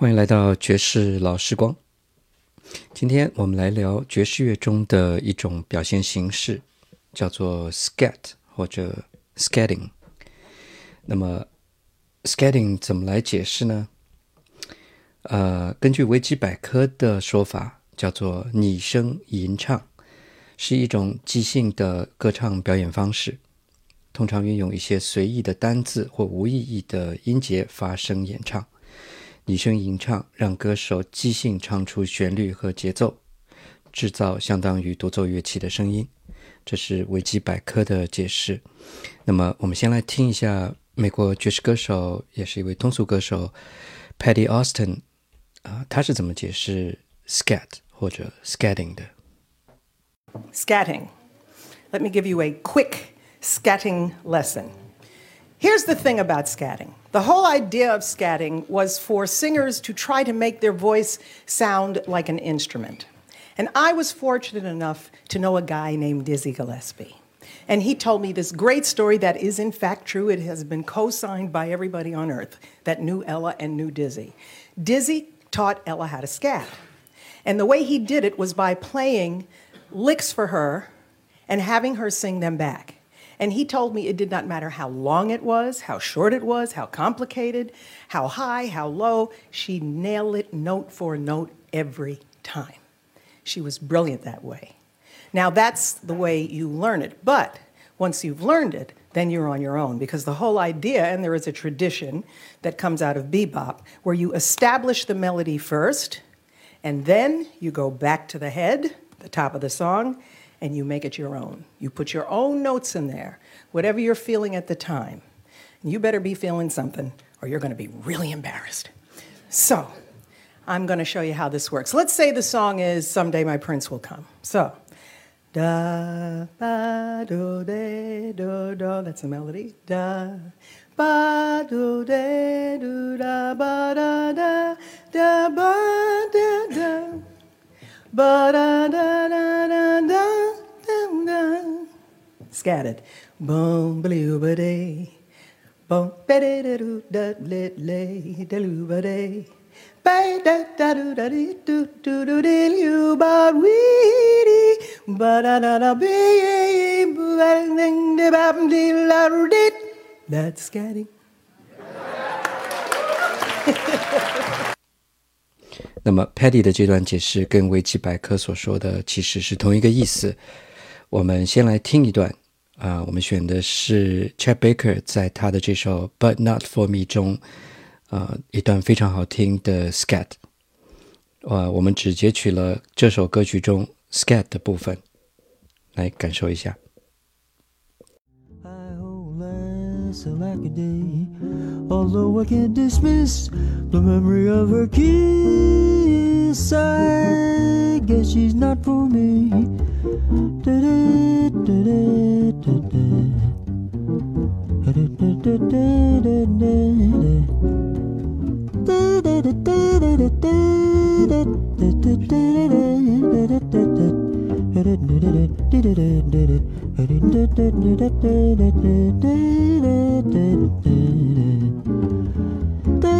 欢迎来到爵士老时光。今天我们来聊爵士乐中的一种表现形式，叫做 scat 或者 scatting。那么 scatting 怎么来解释呢？呃，根据维基百科的说法，叫做拟声吟唱，是一种即兴的歌唱表演方式，通常运用一些随意的单字或无意义的音节发声演唱。拟声吟唱让歌手即兴唱出旋律和节奏，制造相当于独奏乐器的声音。这是维基百科的解释。那么，我们先来听一下美国爵士歌手，也是一位通俗歌手 Patty Austin 啊，他是怎么解释 scat 或者 scatting 的？Scatting. Let me give you a quick scatting lesson. Here's the thing about scatting the whole idea of scatting was for singers to try to make their voice sound like an instrument. And I was fortunate enough to know a guy named Dizzy Gillespie. And he told me this great story that is, in fact, true. It has been co signed by everybody on earth that knew Ella and knew Dizzy. Dizzy taught Ella how to scat. And the way he did it was by playing licks for her and having her sing them back. And he told me it did not matter how long it was, how short it was, how complicated, how high, how low. She nailed it note for note every time. She was brilliant that way. Now, that's the way you learn it. But once you've learned it, then you're on your own because the whole idea, and there is a tradition that comes out of bebop, where you establish the melody first, and then you go back to the head, the top of the song, and you make it your own. You put your own notes in there, whatever you're feeling at the time. You better be feeling something, or you're going to be really embarrassed. So, I'm going to show you how this works. Let's say the song is Someday My Prince Will Come. So, da ba do de do do, that's the melody. Da ba do de do da ba da da da ba da da ba da da da da da. Scattered. Boom, blue, ba day. Boom, ba da da do da lit lay, da loo ba day. Ba da da do da dee do do do dee you ba wee dee ba da da da be ba ding de ba dee la dee. That's scatting. 那么 Paddy 的这段解释跟维基百科所说的其实是同一个意思。我们先来听一段啊，我们选的是 Chet Baker 在他的这首《But Not for Me》中啊一段非常好听的 scat。啊，我们只截取了这首歌曲中 scat 的部分，来感受一下。Although I can't dismiss the memory of her kiss, inside. Guess she's not for me.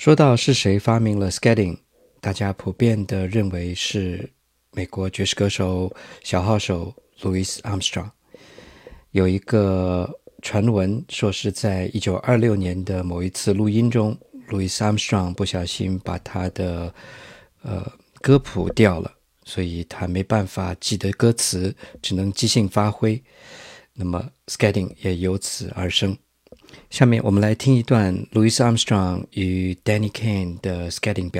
说到是谁发明了 skating，大家普遍的认为是美国爵士歌手小号手 Louis Armstrong。有一个传闻说是在一九二六年的某一次录音中，Louis Armstrong 不小心把他的呃歌谱掉了，所以他没办法记得歌词，只能即兴发挥。那么 skating 也由此而生。下面我们来听一段 Louis Armstrong 与 Danny Kaye 的 scatting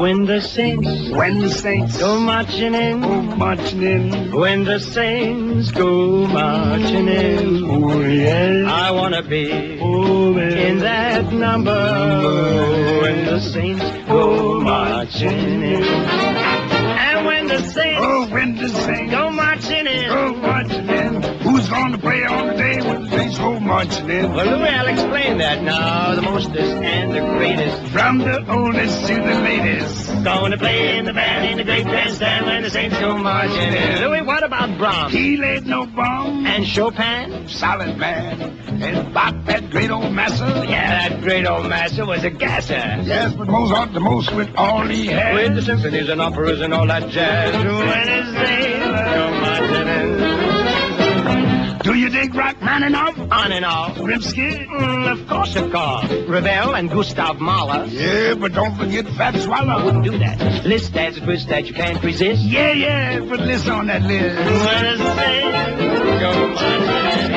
when the saints, when the saints go marching in, go marching in. When the saints go marching in, oh yes, I wanna be oh, in that number. Oh, when the saints go marching in, and when the saints, oh, when the saints go marching who's gonna play on the day when the saints go marching in? Well, Louis, I'll explain that now. The mostest and the greatest. From the oldest to the latest, Gonna play in the band in the great bandstand when the saints go marching in. Louis, what about Brahms he laid no bomb, and Chopin? solid man, and Bach that great old master. Yeah, that great old master was a gasser. Yes, but Mozart the most with all he had. With the symphonies and operas and all that jazz. When his saints go marching in. Do you dig Rachmaninoff? On and off. Rimsky? Mm, of course, of course. Ravel and Gustav Mahler. Yeah, but don't forget Fats Waller. Wouldn't do that. Liszt that's a twist that you can't resist. Yeah, yeah, put Liszt on that list. When his saints go.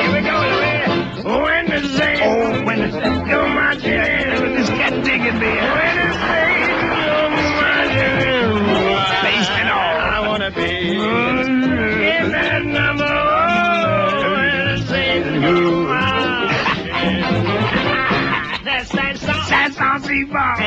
Here we go, Louis. When the saints Oh, saints go marching in. This cat digging there. When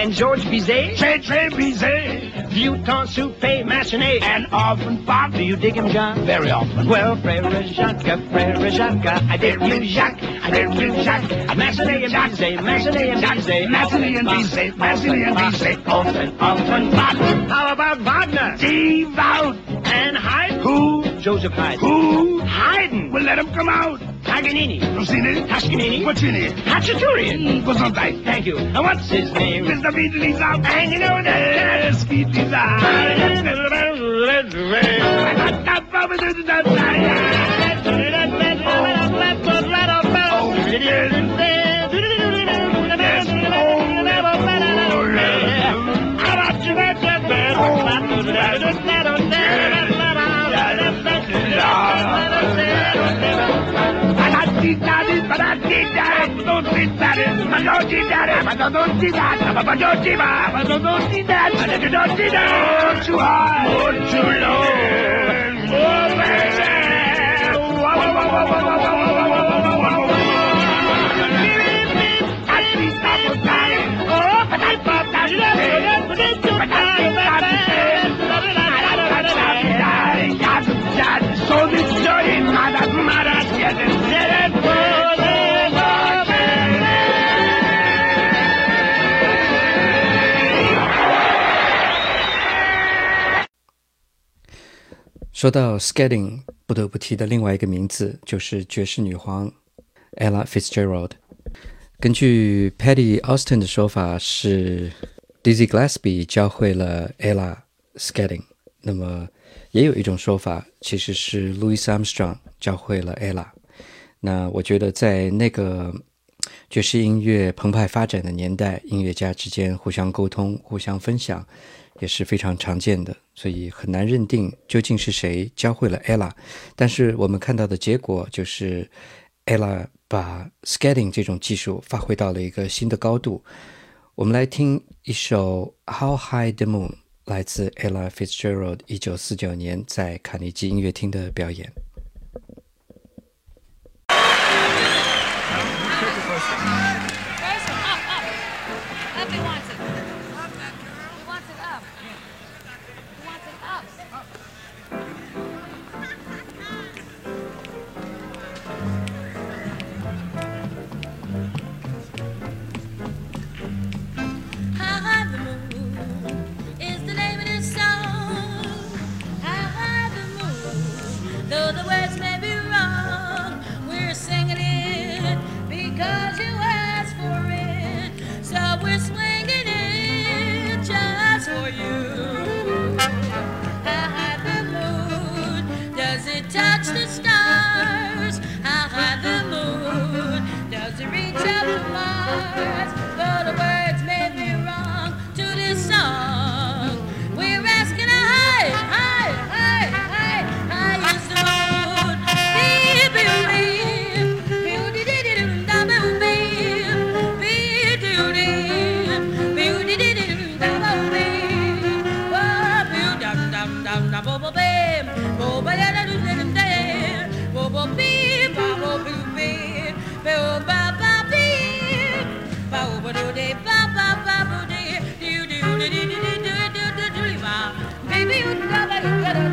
And George Bizet. Très busy. Vuitton Soupe Massenet. And often pop. Do you dig him, John? Very often. Well, Frere Jacques, Frere Jacques, I dig you, Jacques, I dig you, Jacques. Massenet and Bizet, Massenet and Bizet. Massenet and Bizet, Massenet and Bizet. Often, often, pop. How about Wagner? Devout. And Haydn? Who? Joseph Haydn. Who? Haydn. Well, let him come out. Paganini. Rossini? Toscanini. It? Khachaturian. Mm, what's on? Thank you. And what's his name? Mr. Beatley's out. And you know that. Yes, Beatley's Too high. Oh, low. So this 说到 skating，不得不提的另外一个名字就是爵士女皇 Ella Fitzgerald。根据 Patty Austin 的说法，是 Dizzy Gillespie 教会了 Ella skating。那么，也有一种说法，其实是 Louis Armstrong 教会了 Ella。那我觉得，在那个爵士音乐澎湃发展的年代，音乐家之间互相沟通、互相分享，也是非常常见的，所以很难认定究竟是谁教会了 Ella。但是我们看到的结果就是 Ella 把 skating 这种技术发挥到了一个新的高度。我们来听一首《How High the Moon》，来自 Ella Fitzgerald 一九四九年在卡内基音乐厅的表演。baby, you'd never you it.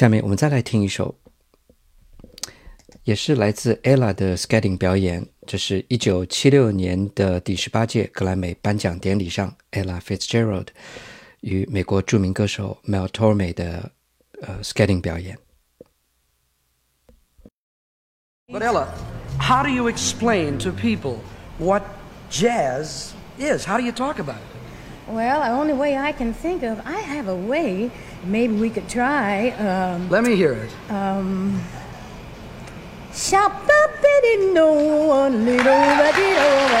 下面我们再来听一首，也是来自 ella 的 skating 表演。这是一九七六年的第十八届格莱美颁奖典礼上，ella Fitzgerald 与美国著名歌手 Mel Torme 的呃 skating 表演。But Ella, how do you explain to people what jazz is? How do you talk about it? Well, the only way I can think of, I have a way. Maybe we could try. Um, Let me hear it. Shop the bitty no one little bitty no one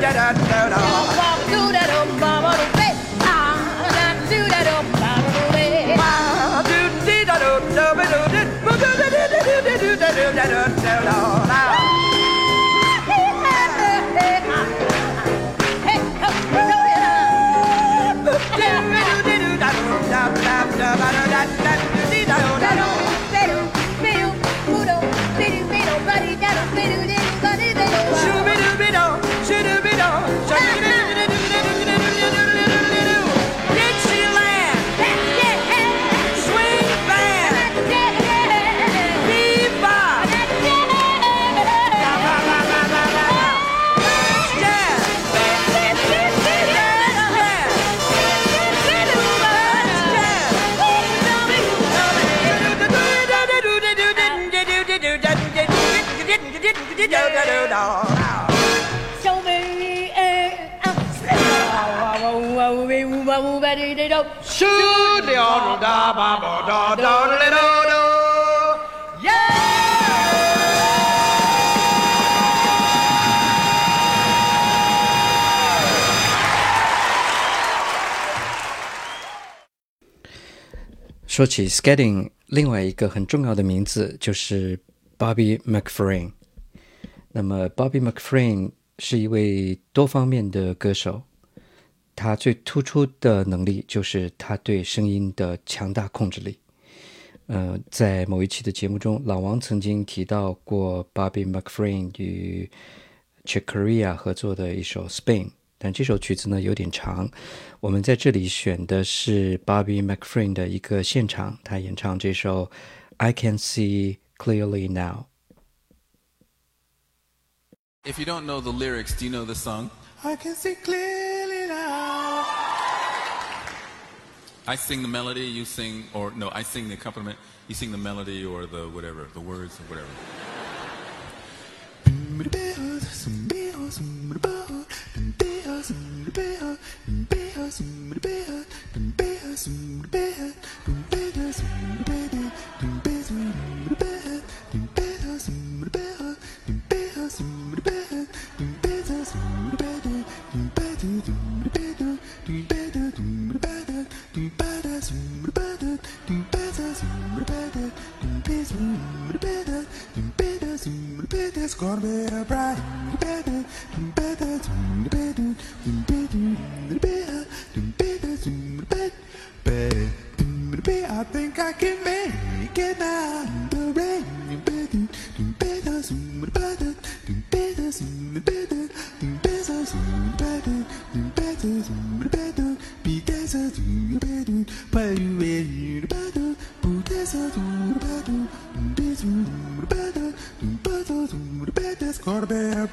da da da da. 乌贝乌巴乌巴嘞嘞哆，苏辽鲁达巴巴哆哆嘞哆哆。说起 skating，另外一个很重要的名字就是 Bobby McFerrin。那么 Bobby McFerrin 是一位多方面的歌手，他最突出的能力就是他对声音的强大控制力。呃，在某一期的节目中，老王曾经提到过 Bobby McFerrin 与 Chick Corea 合作的一首《Spain》，但这首曲子呢有点长。我们在这里选的是 Bobby McFerrin 的一个现场，他演唱这首《I Can See Clearly Now》。If you don't know the lyrics, do you know the song? I can see clearly now. I sing the melody, you sing, or no, I sing the accompaniment, you sing the melody or the whatever, the words or whatever. Quarterback,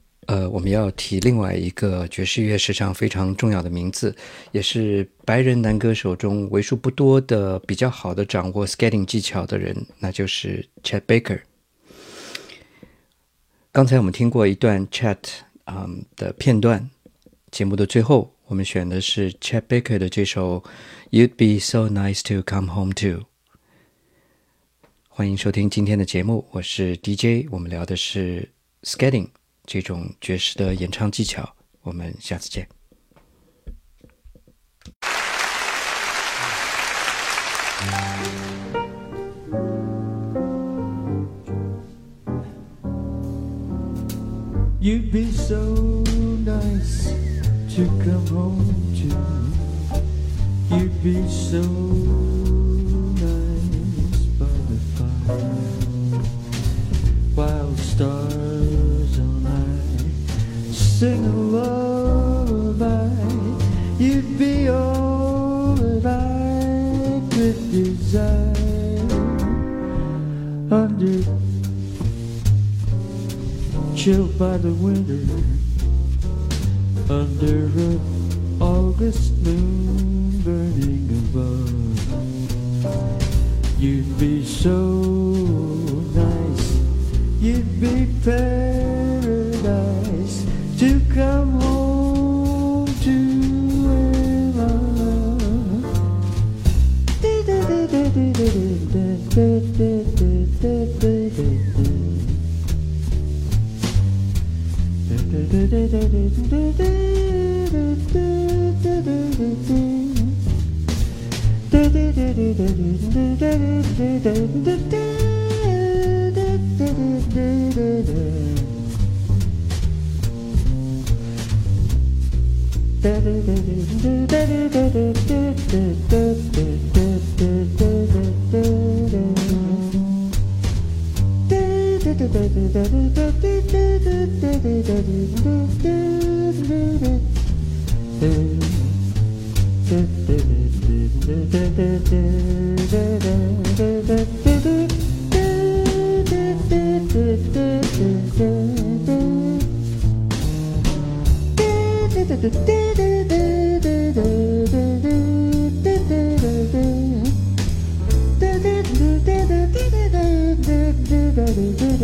呃，我们要提另外一个爵士乐史上非常重要的名字，也是白人男歌手中为数不多的比较好的掌握 skating 技巧的人，那就是 Chet Baker。刚才我们听过一段 Chet 嗯的片段，节目的最后，我们选的是 Chet Baker 的这首《You'd Be So Nice to Come Home To》。欢迎收听今天的节目，我是 DJ，我们聊的是 skating 这种爵士的演唱技巧。我们下次见。You'd be so nice to come home to. You'd be so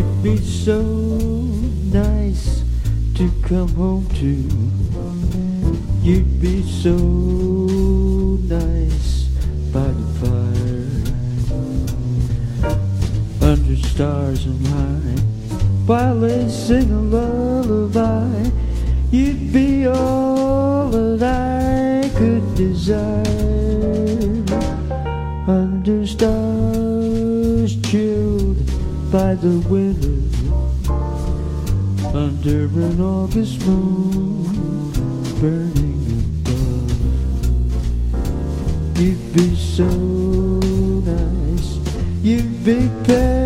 You'd be so nice to come home to. You'd be so nice by the fire. Under stars and high, while they sing a lullaby. You'd be all that I could desire. By the window under an August moon burning above. You'd be so nice, you'd be paradise